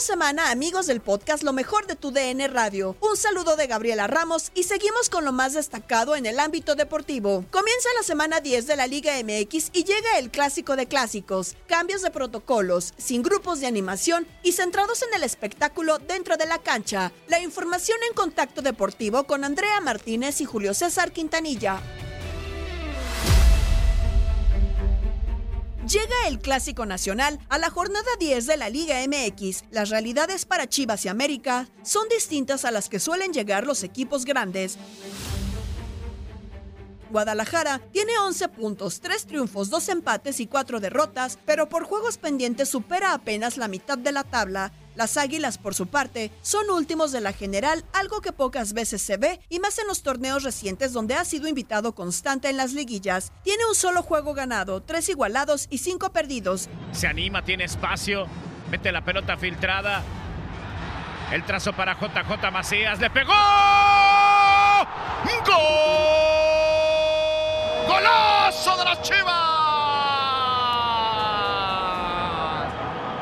Semana, amigos del podcast Lo mejor de tu DN Radio. Un saludo de Gabriela Ramos y seguimos con lo más destacado en el ámbito deportivo. Comienza la semana 10 de la Liga MX y llega el clásico de clásicos. Cambios de protocolos, sin grupos de animación y centrados en el espectáculo dentro de la cancha. La información en contacto deportivo con Andrea Martínez y Julio César Quintanilla. Llega el Clásico Nacional a la jornada 10 de la Liga MX. Las realidades para Chivas y América son distintas a las que suelen llegar los equipos grandes. Guadalajara tiene 11 puntos, 3 triunfos, 2 empates y 4 derrotas, pero por juegos pendientes supera apenas la mitad de la tabla. Las Águilas, por su parte, son últimos de la general, algo que pocas veces se ve, y más en los torneos recientes donde ha sido invitado constante en las liguillas. Tiene un solo juego ganado, tres igualados y cinco perdidos. Se anima, tiene espacio, mete la pelota filtrada. El trazo para JJ Macías, le pegó. ¡Gol! ¡Golazo de las Chivas!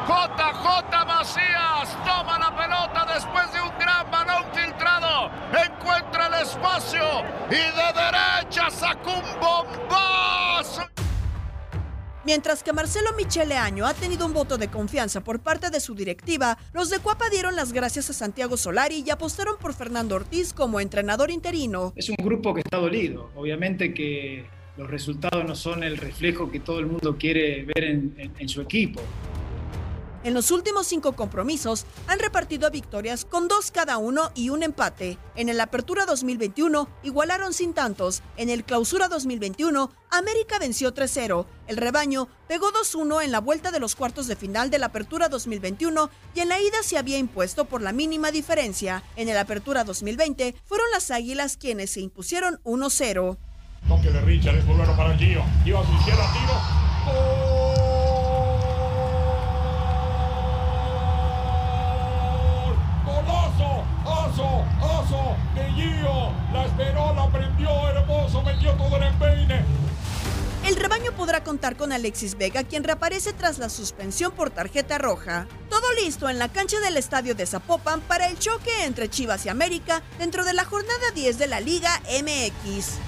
JJ Macías toma la pelota después de un gran balón filtrado. Encuentra el espacio y de derecha sacó un bombazo. Mientras que Marcelo Michele Año ha tenido un voto de confianza por parte de su directiva, los de Cuapa dieron las gracias a Santiago Solari y apostaron por Fernando Ortiz como entrenador interino. Es un grupo que está dolido. Obviamente que los resultados no son el reflejo que todo el mundo quiere ver en, en- en su equipo. En los últimos cinco compromisos han repartido victorias con dos cada uno y un empate. En el Apertura 2021 igualaron sin tantos. En el Clausura 2021, América venció 3-0. El rebaño pegó 2-1 en la vuelta de los cuartos de final de la Apertura 2021 y en la ida se había impuesto por la mínima diferencia. En el Apertura 2020 fueron las Águilas quienes se impusieron 1-0. Toque de Richard, es bueno para Gio. Gio a su izquierda, tiro. ¡Gol! ¡Oso! ¡Oso! De Gio. La esperó, la prendió, hermoso, metió todo el empeine. El rebaño podrá contar con Alexis Vega, quien reaparece tras la suspensión por tarjeta roja. Todo listo en la cancha del estadio de Zapopan para el choque entre Chivas y América dentro de la jornada 10 de la Liga MX.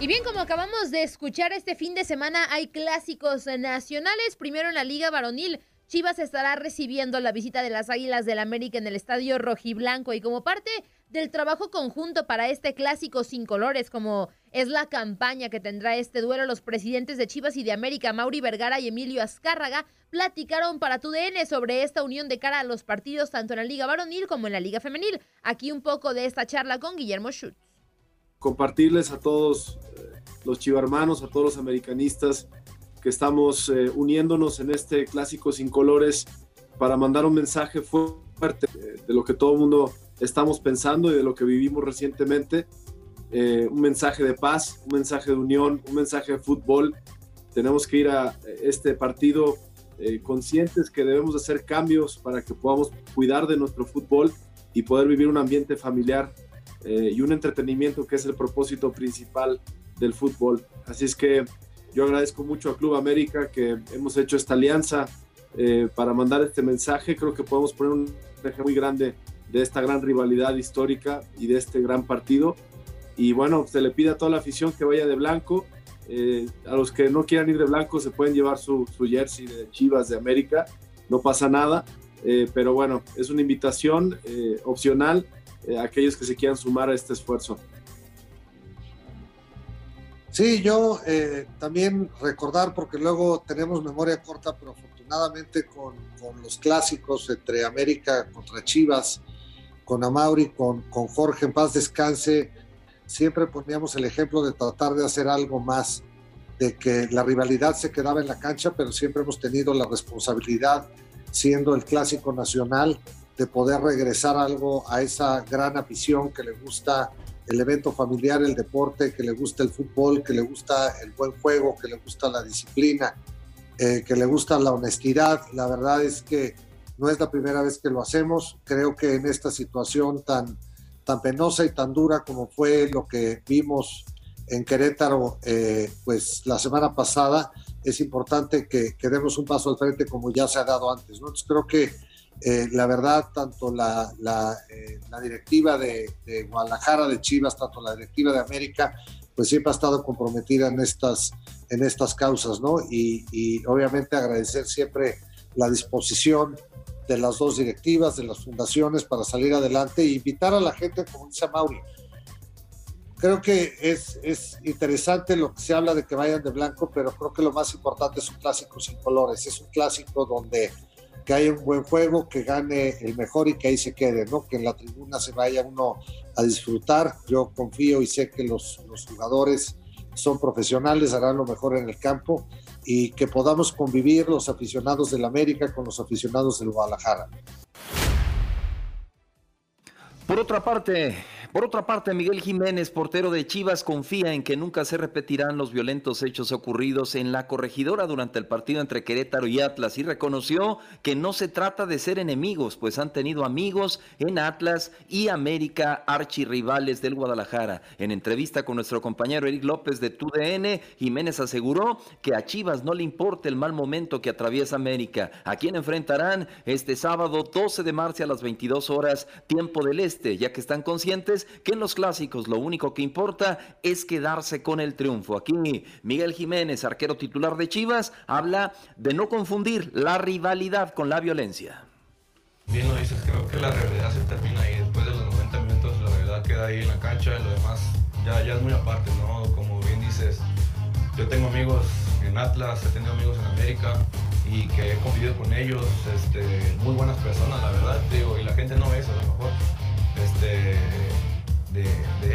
Y bien, como acabamos de escuchar, este fin de semana hay clásicos nacionales. Primero en la Liga Varonil, Chivas estará recibiendo la visita de las Águilas del América en el Estadio Rojiblanco y como parte del trabajo conjunto para este clásico sin colores, como es la campaña que tendrá este duelo, los presidentes de Chivas y de América, Mauri Vergara y Emilio Azcárraga, platicaron para TUDN sobre esta unión de cara a los partidos tanto en la Liga Varonil como en la Liga Femenil. Aquí un poco de esta charla con Guillermo Schutz compartirles a todos eh, los chivarmanos, a todos los americanistas que estamos eh, uniéndonos en este clásico sin colores para mandar un mensaje fuerte eh, de lo que todo el mundo estamos pensando y de lo que vivimos recientemente. un mensaje de paz, un mensaje de unión, un mensaje de fútbol. Tenemos que ir a este partido conscientes que debemos hacer cambios para que podamos cuidar de nuestro fútbol y poder vivir un ambiente familiar eh, y un entretenimiento que es el propósito principal del fútbol. Así es que yo agradezco mucho a Club América que hemos hecho esta alianza eh, para mandar este mensaje. Creo que podemos poner un ejemplo muy grande de esta gran rivalidad histórica y de este gran partido. Y bueno, se le pide a toda la afición que vaya de blanco. Eh, a los que no quieran ir de blanco se pueden llevar su, su jersey de Chivas de América, no pasa nada. pero bueno, es una invitación opcional eh, aquellos que se quieran sumar a este esfuerzo. Sí, yo eh, también recordar, porque luego tenemos memoria corta, pero afortunadamente con, los clásicos entre América contra Chivas, con Amauri, con, con Jorge en paz descanse, siempre poníamos el ejemplo de tratar de hacer algo más, de que la rivalidad se quedaba en la cancha, pero siempre hemos tenido la responsabilidad, siendo el clásico nacional, de poder regresar algo a esa gran afición que le gusta el evento familiar, el deporte, que le gusta el fútbol, que le gusta el buen juego, que le gusta la disciplina, eh, que le gusta la honestidad. La verdad es que no es la primera vez que lo hacemos. Creo que en esta situación tan, tan penosa y tan dura como fue lo que vimos en Querétaro, eh, pues la semana pasada, es importante que, que, demos un paso al frente como ya se ha dado antes. ¿no? Entonces creo que eh, la verdad, tanto la, la, eh, directiva de, Guadalajara, de Chivas, tanto la directiva de América, pues siempre ha estado comprometida en estas, en estas causas, ¿no? Y, obviamente agradecer siempre la disposición de las dos directivas, de las fundaciones para salir adelante e invitar a la gente, como dice Mauri. Creo que es, es interesante lo que se habla de que vayan de blanco, pero creo que lo más importante es un clásico sin colores. Es un clásico donde que haya un buen juego, que gane el mejor y que ahí se quede, ¿no? Que en la tribuna se vaya uno a disfrutar. Yo confío y sé que los, los jugadores son profesionales, harán lo mejor en el campo y que podamos convivir los aficionados del América con los aficionados del Guadalajara. Por otra parte, por otra parte, Miguel Jiménez, portero de Chivas, confía en que nunca se repetirán los violentos hechos ocurridos en la corregidora durante el partido entre Querétaro y Atlas y reconoció que no se trata de ser enemigos, pues han tenido amigos en Atlas y América, archirrivales del Guadalajara. En entrevista con nuestro compañero Eric López de TUDN, Jiménez aseguró que a Chivas no le importa el mal momento que atraviesa América, a quien enfrentarán este sábado 12 de marzo a las 22 horas, tiempo del este, ya que están conscientes que en los clásicos lo único que importa es quedarse con el triunfo. Aquí Miguel Jiménez, arquero titular de Chivas, habla de no confundir la rivalidad con la violencia. Bien lo dices, creo que la realidad se termina ahí. Después de los 90 minutos la realidad queda ahí en la cancha y lo demás ya, ya es muy aparte, ¿no? Como bien dices, yo tengo amigos en Atlas, he tenido amigos en América y que he convivido con ellos, este, muy buenas personas, la verdad, digo, y la gente no ve eso a lo mejor. Este, de,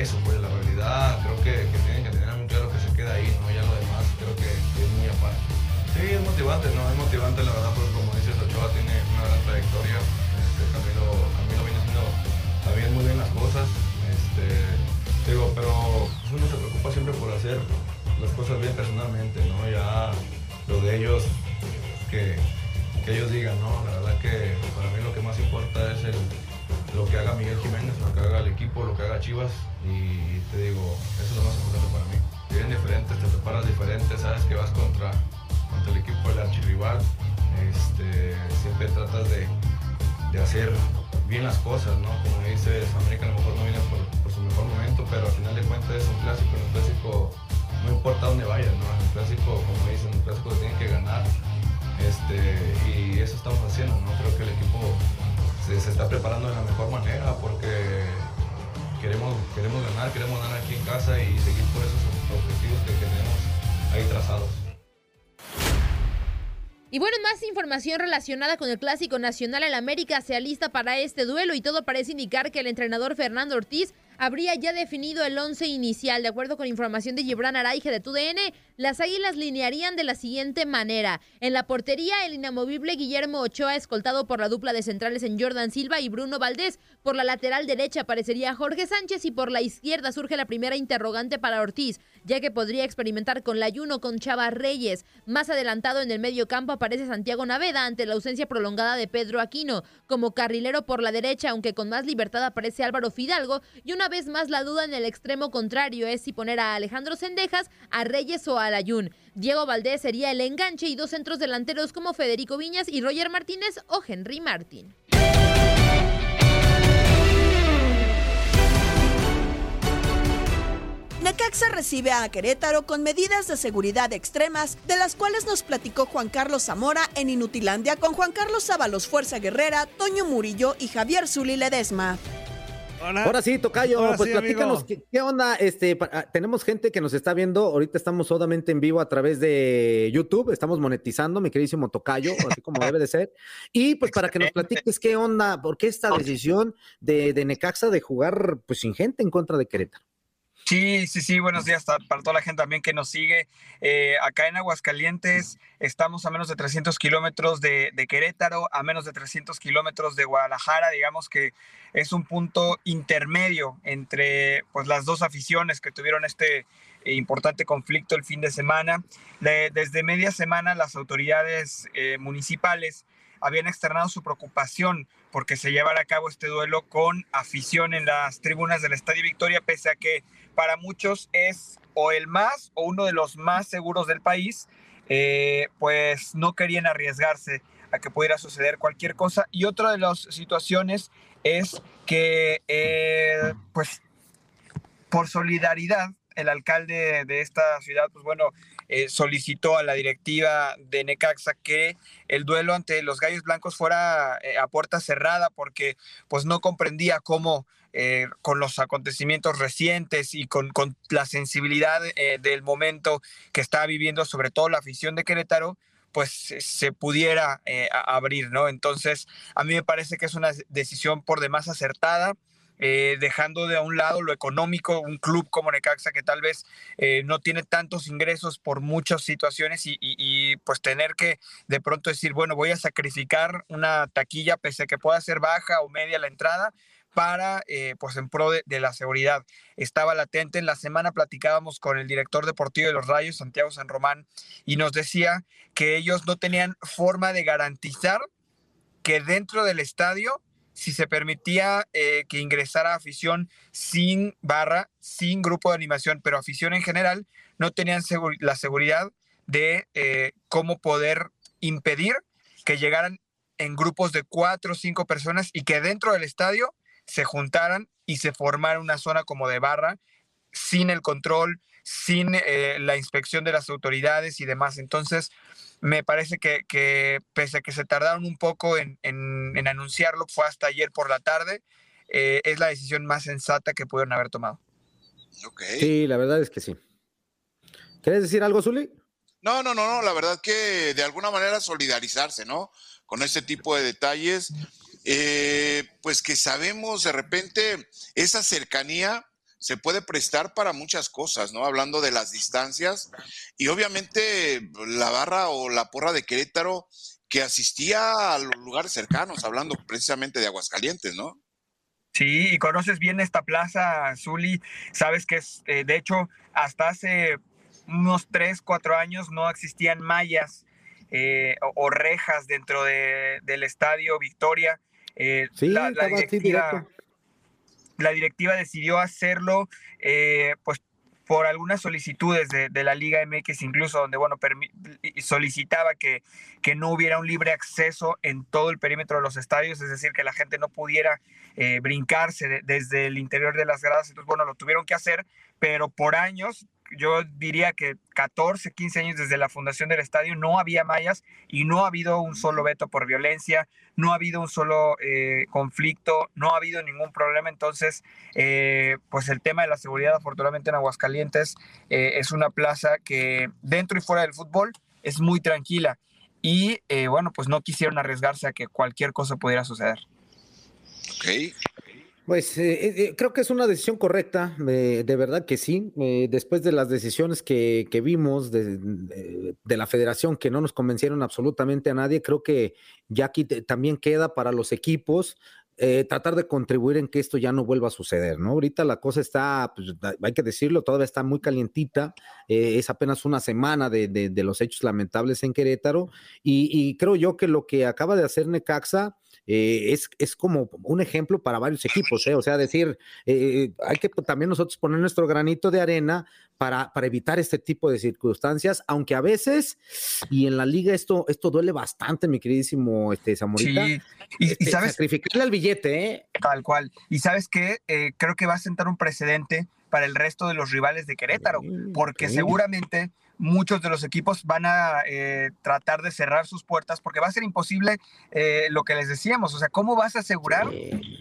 eso, pues la realidad creo que, tienen que tener muy claro que se queda ahí, ¿no? Ya lo demás creo que, es muy aparte. Sí, es motivante, ¿no? Es motivante la verdad, porque como dices, Ochoa tiene una gran trayectoria, este, Camilo, Camilo viene haciendo también muy bien las cosas, este, digo, pero pues, uno se preocupa siempre por hacer las cosas bien personalmente, ¿no? Ya lo de ellos, que, que ellos digan, ¿no? La verdad que para mí lo que más importa es el lo que haga Miguel Jiménez, lo que haga el equipo, lo que haga Chivas y te digo, eso es lo más importante para mí. Vienen diferentes, te preparas diferente, sabes que vas contra, contra el equipo del archirrival, este, siempre tratas de, de, hacer bien las cosas, ¿no? Como dices, América a lo mejor no viene por, su mejor momento, pero al final de cuentas es un clásico, un clásico clásico, como dicen, el clásico se tiene que ganar. Este, y eso estamos haciendo, ¿no? Creo que el equipo se, está preparando de la mejor manera porque queremos, queremos ganar, queremos ganar aquí en casa y seguir por esos objetivos que tenemos ahí trazados. Y bueno, más información relacionada con el Clásico Nacional, el América se alista para este duelo y todo parece indicar que el entrenador Fernando Ortiz habría ya definido el once inicial. De acuerdo con información de Gibran Araige de TUDN, las Águilas linearían de la siguiente manera. En la portería, el inamovible Guillermo Ochoa, escoltado por la dupla de centrales en Jordan Silva y Bruno Valdés. Por la lateral derecha aparecería Jorge Sánchez y por la izquierda surge la primera interrogante para Ortiz, ya que podría experimentar con Layuno con Chava Reyes. Más adelantado en el medio campo aparece Santiago Naveda ante la ausencia prolongada de Pedro Aquino. Como carrilero por la derecha, aunque con más libertad aparece Álvaro Fidalgo y una vez más la duda en el extremo contrario es si poner a Alejandro Sendejas, a Reyes o a Diego Valdés sería el enganche y dos centros delanteros como Federico Viñas y Roger Martínez o Henry Martín. Necaxa recibe a Querétaro con medidas de seguridad extremas, de las cuales nos platicó Juan Carlos Zamora en Inutilandia con Juan Carlos Ábalos Fuerza Guerrera, Toño Murillo y Javier Zuli Ledesma. Ahora sí, Tocayo, Ahora pues sí, platícanos. ¿qué, qué onda? Este, ah, tenemos gente que nos está viendo, ahorita estamos solamente en vivo a través de YouTube, estamos monetizando, mi queridísimo Tocayo, así como debe de ser. Y pues para que nos platiques qué onda, por qué esta decisión de, de Necaxa de jugar pues sin gente en contra de Querétaro. Sí, sí, sí, buenos días para toda la gente también que nos sigue. Eh, acá en Aguascalientes estamos a menos de 300 kilómetros de, de Querétaro, a menos de 300 kilómetros de Guadalajara, digamos que es un punto intermedio entre pues, las dos aficiones que tuvieron este importante conflicto el fin de semana. Le- desde media semana las autoridades eh, municipales habían externado su preocupación porque se llevara a cabo este duelo con afición en las tribunas del Estadio Victoria, pese a que para muchos es o el más o uno de los más seguros del país, eh, pues no querían arriesgarse a que pudiera suceder cualquier cosa. Y otra de las situaciones es que, eh, pues, por solidaridad, el alcalde de esta ciudad, pues bueno, eh, solicitó a la directiva de Necaxa que el duelo ante los Gallos Blancos fuera eh, a puerta cerrada porque pues no comprendía cómo eh, con los acontecimientos recientes y con, con la sensibilidad eh, del momento que estaba viviendo sobre todo la afición de Querétaro, pues se- pudiera eh, abrir, ¿no? Entonces, a mí me parece que es una decisión por demás acertada eh, dejando de a un lado lo económico, un club como Necaxa que tal vez eh, no tiene tantos ingresos por muchas situaciones y, pues tener que de pronto decir, bueno, voy a sacrificar una taquilla pese a que pueda ser baja o media la entrada para, eh, pues en pro de la seguridad. Estaba latente. En la semana platicábamos con el director deportivo de los Rayos, Santiago San Román, y nos decía que ellos no tenían forma de garantizar que dentro del estadio si se permitía eh, que ingresara afición sin barra, sin grupo de animación, pero afición en general, no tenían la seguridad de eh, cómo poder impedir que llegaran en grupos de cuatro o cinco personas y que dentro del estadio se juntaran y se formara una zona como de barra sin el control, sin eh, la inspección de las autoridades y demás. Entonces, me parece que, que pese a que se tardaron un poco en, en- en anunciarlo, fue hasta ayer por la tarde, eh, es la decisión más sensata que pudieron haber tomado. Sí, la verdad es que sí. ¿Quieres decir algo, Zuli? No, no, no, no, la verdad que de alguna manera solidarizarse, ¿no? Con este tipo de detalles, eh, pues que sabemos de repente esa cercanía se puede prestar para muchas cosas, ¿no? Hablando de las distancias y obviamente la barra o la porra de Querétaro que asistía a los lugares cercanos, hablando precisamente de Aguascalientes, ¿no? Sí, y conoces bien esta plaza, Zuli, sabes que es, eh, de hecho, hasta hace unos 3, 4 años no existían mallas eh, o, o rejas dentro de- del estadio Victoria. Eh, Sí, la, directiva. La directiva decidió hacerlo, eh, pues por algunas solicitudes de, la Liga MX, incluso donde, bueno, solicitaba que, que no hubiera un libre acceso en todo el perímetro de los estadios, es decir, que la gente no pudiera eh, brincarse de- desde el interior de las gradas. Entonces, bueno, lo tuvieron que hacer, pero por años yo diría que 14, 15 años desde la fundación del estadio no había mallas y no ha habido un solo veto por violencia, no ha habido un solo eh, conflicto, no ha habido ningún problema. Entonces, eh, pues el tema de la seguridad, afortunadamente en Aguascalientes, eh, es una plaza que dentro y fuera del fútbol es muy tranquila. Y bueno, pues no quisieron arriesgarse a que cualquier cosa pudiera suceder. Ok. Pues eh, eh, creo que es una decisión correcta, eh, de verdad que sí. después de las decisiones que, vimos de, la federación que no nos convencieron absolutamente a nadie, creo que ya aquí también queda para los equipos tratar de contribuir en que esto ya no vuelva a suceder, ¿no? Ahorita la cosa está, pues, hay que decirlo, todavía está muy calientita, es apenas una semana de, los hechos lamentables en Querétaro y, y creo yo que lo que acaba de hacer Necaxa eh, es, es como un ejemplo para varios equipos, ¿eh? o sea, decir, eh, hay que también nosotros poner nuestro granito de arena para, para, evitar este tipo de circunstancias, aunque a veces, y en la liga esto, esto duele bastante, mi queridísimo este, Zamorita. Sí. Y, este, sabes, sacrificarle al billete, ¿eh? Tal cual. Y sabes que creo que va a sentar un precedente para el resto de los rivales de Querétaro, porque seguramente muchos de los equipos van a eh, tratar de cerrar sus puertas porque va a ser imposible eh, lo que les decíamos. O sea, ¿cómo vas a asegurar?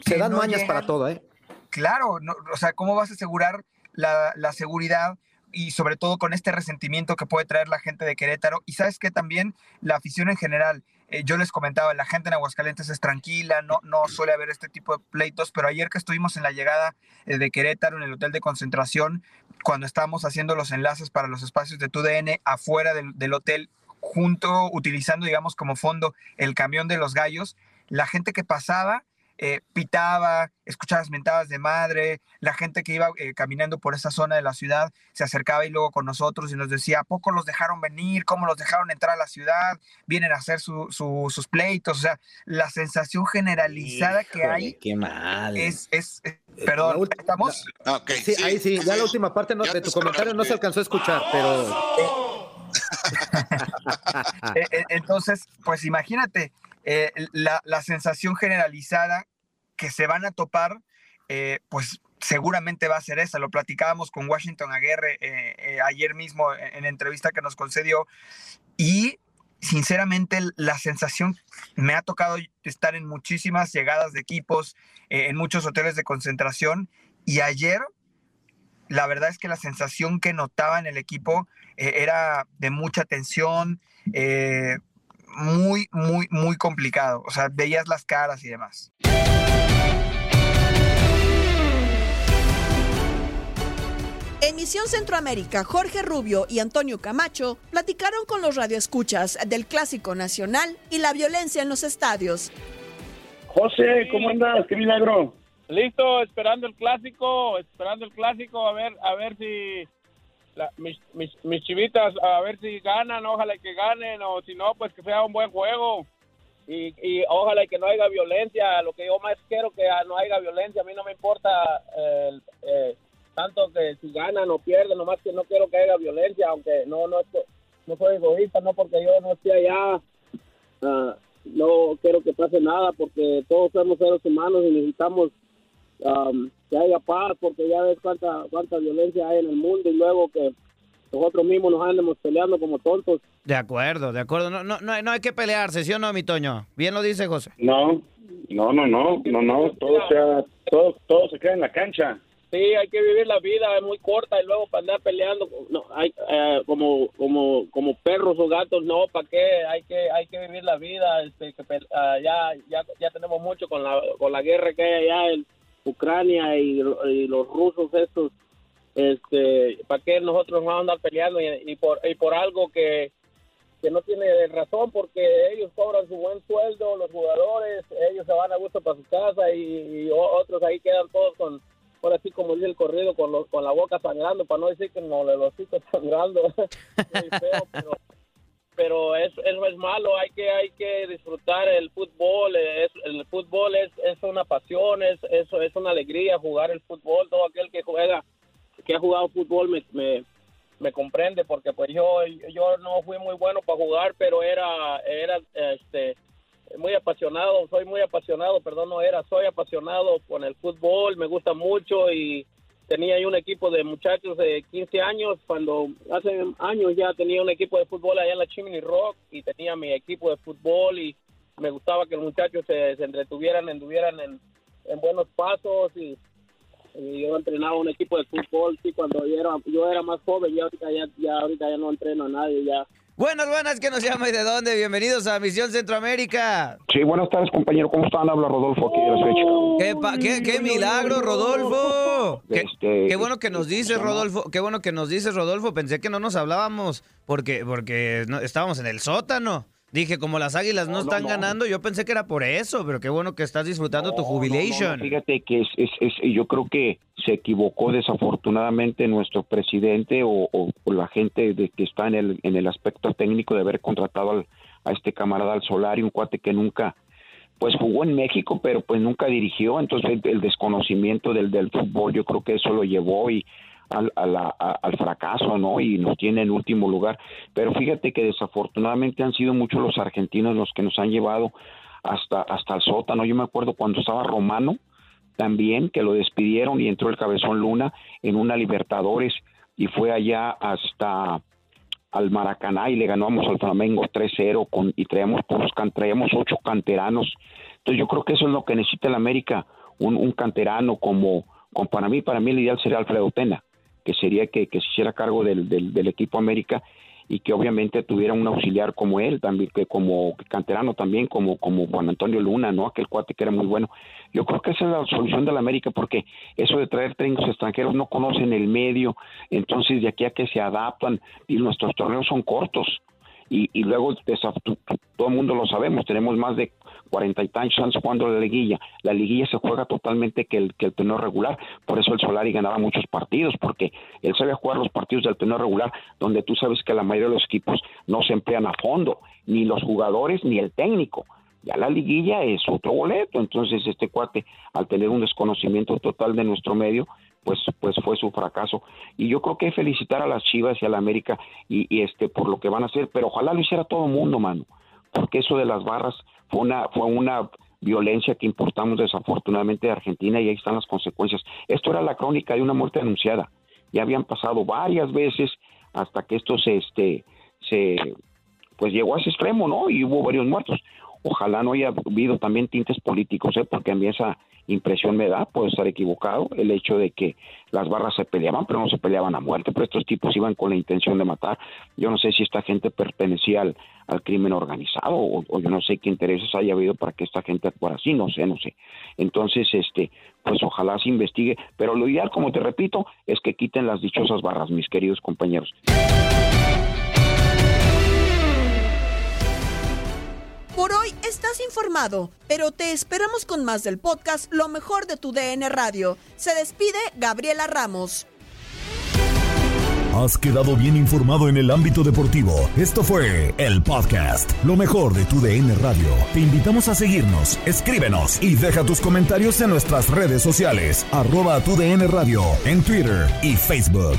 Se dan mañas para todo, ¿eh? Claro, o sea, ¿cómo vas a asegurar la, seguridad y sobre todo con este resentimiento que puede traer la gente de Querétaro? Y sabes que también la afición en general eh, yo les comentaba, la gente en Aguascalientes es tranquila, no, no suele haber este tipo de pleitos, pero ayer que estuvimos en la llegada eh, de Querétaro, en el hotel de concentración, cuando estábamos haciendo los enlaces para los espacios de TUDN afuera del, del hotel, junto, utilizando, digamos, como fondo el camión de los gallos, la gente que pasaba eh, pitaba, escuchaba las mentadas de madre, la gente que iba eh, caminando por esa zona de la ciudad se acercaba y luego con nosotros y nos decía, ¿a poco los dejaron venir? ¿Cómo los dejaron entrar a la ciudad? Vienen a hacer sus pleitos, o sea, la sensación generalizada que hay qué mal. es, es, eh, perdón, ¿estamos? sí, ahí sí, ya la última parte de tu comentario no se alcanzó a escuchar, pero... Entonces, pues imagínate, eh, la, sensación generalizada que se van a topar, eh, pues seguramente va a ser esa. Lo platicábamos con Washington Aguirre eh, ayer mismo en, en entrevista que nos concedió y sinceramente la sensación me ha tocado estar en muchísimas llegadas de equipos, en muchos hoteles de concentración y ayer la verdad es que la sensación que notaba en el equipo era de mucha tensión, muy, muy, muy complicado. O sea, veías las caras y demás. En Misión Centroamérica, Jorge Rubio y Antonio Camacho platicaron con los radioescuchas del Clásico Nacional y la violencia en los estadios. José, ¿cómo andas? ¡Qué milagro! Listo, esperando el clásico, esperando el clásico, a ver, a ver si mis, mis, mis, chivitas a ver si ganan, ojalá que ganen, o si no, pues que sea un buen juego. Y, y ojalá que no haya violencia. Lo que yo más quiero que no haya violencia. A mí no me importa eh, tanto que si ganan o pierden, nomás que no quiero que haya violencia, aunque no, no, no soy egoísta, no porque yo no esté allá. Ah, no quiero que pase nada porque todos somos seres humanos y necesitamos um, que haya paz, porque ya ves cuánta, cuánta violencia hay en el mundo y luego que nosotros mismos nos andemos peleando como tontos. De acuerdo, de acuerdo. No, no, no, hay que pelearse, ¿sí o no, mi Toño? Bien lo dice José. No, no, no, no, no, no. Todo, sea, todo, todo se queda en la cancha. Sí, hay que vivir la vida, es muy corta y luego para andar peleando, no, hay, eh, como, como, como perros o gatos, no, ¿para qué? Hay que, hay que vivir la vida, este, que, uh, ya, ya, ya tenemos mucho con la, con la guerra que hay allá, el, Ucrania y, los rusos estos, este, ¿para qué nosotros vamos a andar peleando y, por, y por algo que, que no tiene razón? Porque ellos cobran su buen sueldo, los jugadores, ellos se van a gusto para su casa y, otros ahí quedan todos con, por así como dice el corrido, con, los, con la boca sangrando, para no decir que no le los sangrando. pero, pero eso, es malo, hay que hay que disfrutar el fútbol, es, el fútbol es, es una pasión, es, eso es una alegría jugar el fútbol, todo aquel que juega, que ha jugado fútbol me, me, me comprende, porque pues yo, yo no fui muy bueno para jugar, pero era, era este muy apasionado, soy muy apasionado, perdón, no era, soy apasionado con el fútbol, me gusta mucho y tenía yo un equipo de muchachos de 15 años, cuando hace años ya tenía un equipo de fútbol allá en la Chimney Rock y tenía mi equipo de fútbol y me gustaba que los muchachos se, se entretuvieran, anduvieran en, en buenos pasos y, yo entrenaba un equipo de fútbol, sí, cuando yo era, yo era más joven y ahorita ya, ya, ahorita ya no entreno a nadie, ya Buenas, buenas, ¿qué nos llama y de dónde? Bienvenidos a Misión Centroamérica. Sí, buenas tardes, compañero. ¿Cómo están? Habla Rodolfo aquí de la Chicago. ¿Qué, pa- qué- qué milagro, Rodolfo? Qué, Este, qué bueno que nos dices, Rodolfo. Qué bueno que nos dices, Rodolfo. Pensé que no nos hablábamos porque, porque no- estábamos en el sótano. Dije, como las águilas no, están no. ganando, yo pensé que era por eso, pero qué bueno que estás disfrutando tu jubilation. fíjate que es, es- es- yo creo que se equivocó desafortunadamente nuestro presidente o, o- o la gente de, que está en el, en el aspecto técnico de haber contratado al- a este camarada al Solari, un cuate que nunca pues jugó en México, pero pues nunca dirigió, entonces el, el desconocimiento del, del fútbol yo creo que eso lo llevó y al, a la- a- al fracaso, ¿no? Y nos tiene en último lugar. Pero fíjate que desafortunadamente han sido muchos los argentinos los que nos han llevado hasta, hasta el sótano. Yo me acuerdo cuando estaba Romano, también que lo despidieron y entró el Cabezón Luna en una Libertadores y fue allá hasta al Maracaná y le ganamos al Flamengo 3-0 con, y traemos, puros can- traemos ocho canteranos. Entonces yo creo que eso es lo que necesita el América, un, un canterano como, como para mí, para mí el ideal sería Alfredo Tena, que sería que, que se hiciera cargo del, del, equipo América y que obviamente tuviera un auxiliar como él, también que como canterano también, como, como Juan Antonio Luna, ¿no? Aquel cuate que era muy bueno. Yo creo que esa es la solución de la América, porque eso de traer técnicos extranjeros no conocen el medio, entonces de aquí a que se adaptan, y nuestros torneos son cortos. Y, y luego todo el mundo lo sabemos, tenemos más de cuarenta y tantos años jugando la liguilla. La liguilla se juega totalmente que el, que el torneo regular, por eso el Solari ganaba muchos partidos, porque él sabía jugar los partidos del torneo regular, donde tú sabes que la mayoría de los equipos no se emplean a fondo, ni los jugadores ni el técnico. Ya la liguilla es otro boleto, entonces este cuate, al tener un desconocimiento total de nuestro medio, pues, pues fue su fracaso. Y yo creo que felicitar a las Chivas y a la América y, y, este por lo que van a hacer, pero ojalá lo hiciera todo el mundo, mano, porque eso de las barras una, fue una violencia que importamos desafortunadamente de Argentina y ahí están las consecuencias. Esto era la crónica de una muerte anunciada. Ya habían pasado varias veces hasta que esto se, este, se, pues llegó a ese extremo, ¿no? Y hubo varios muertos. Ojalá no haya habido también tintes políticos, ¿eh? porque a mí esa impresión me da, puedo estar equivocado, el hecho de que las barras se peleaban, pero no se peleaban a muerte, pero estos tipos iban con la intención de matar. Yo no sé si esta gente pertenecía al, al crimen organizado o, o yo no sé qué intereses haya habido para que esta gente actuara así, no sé, no sé. Entonces, este, pues ojalá se investigue, pero lo ideal, como te repito, es que quiten las dichosas barras, mis queridos compañeros. Por hoy estás informado, pero te esperamos con más del podcast Lo mejor de tu DN Radio. Se despide Gabriela Ramos. Has quedado bien informado en el ámbito deportivo. Esto fue el podcast, lo mejor de tu DN Radio. Te invitamos a seguirnos, escríbenos y deja tus comentarios en nuestras redes sociales, arroba tu DN Radio, en Twitter y Facebook.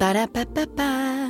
Para pa pa pa.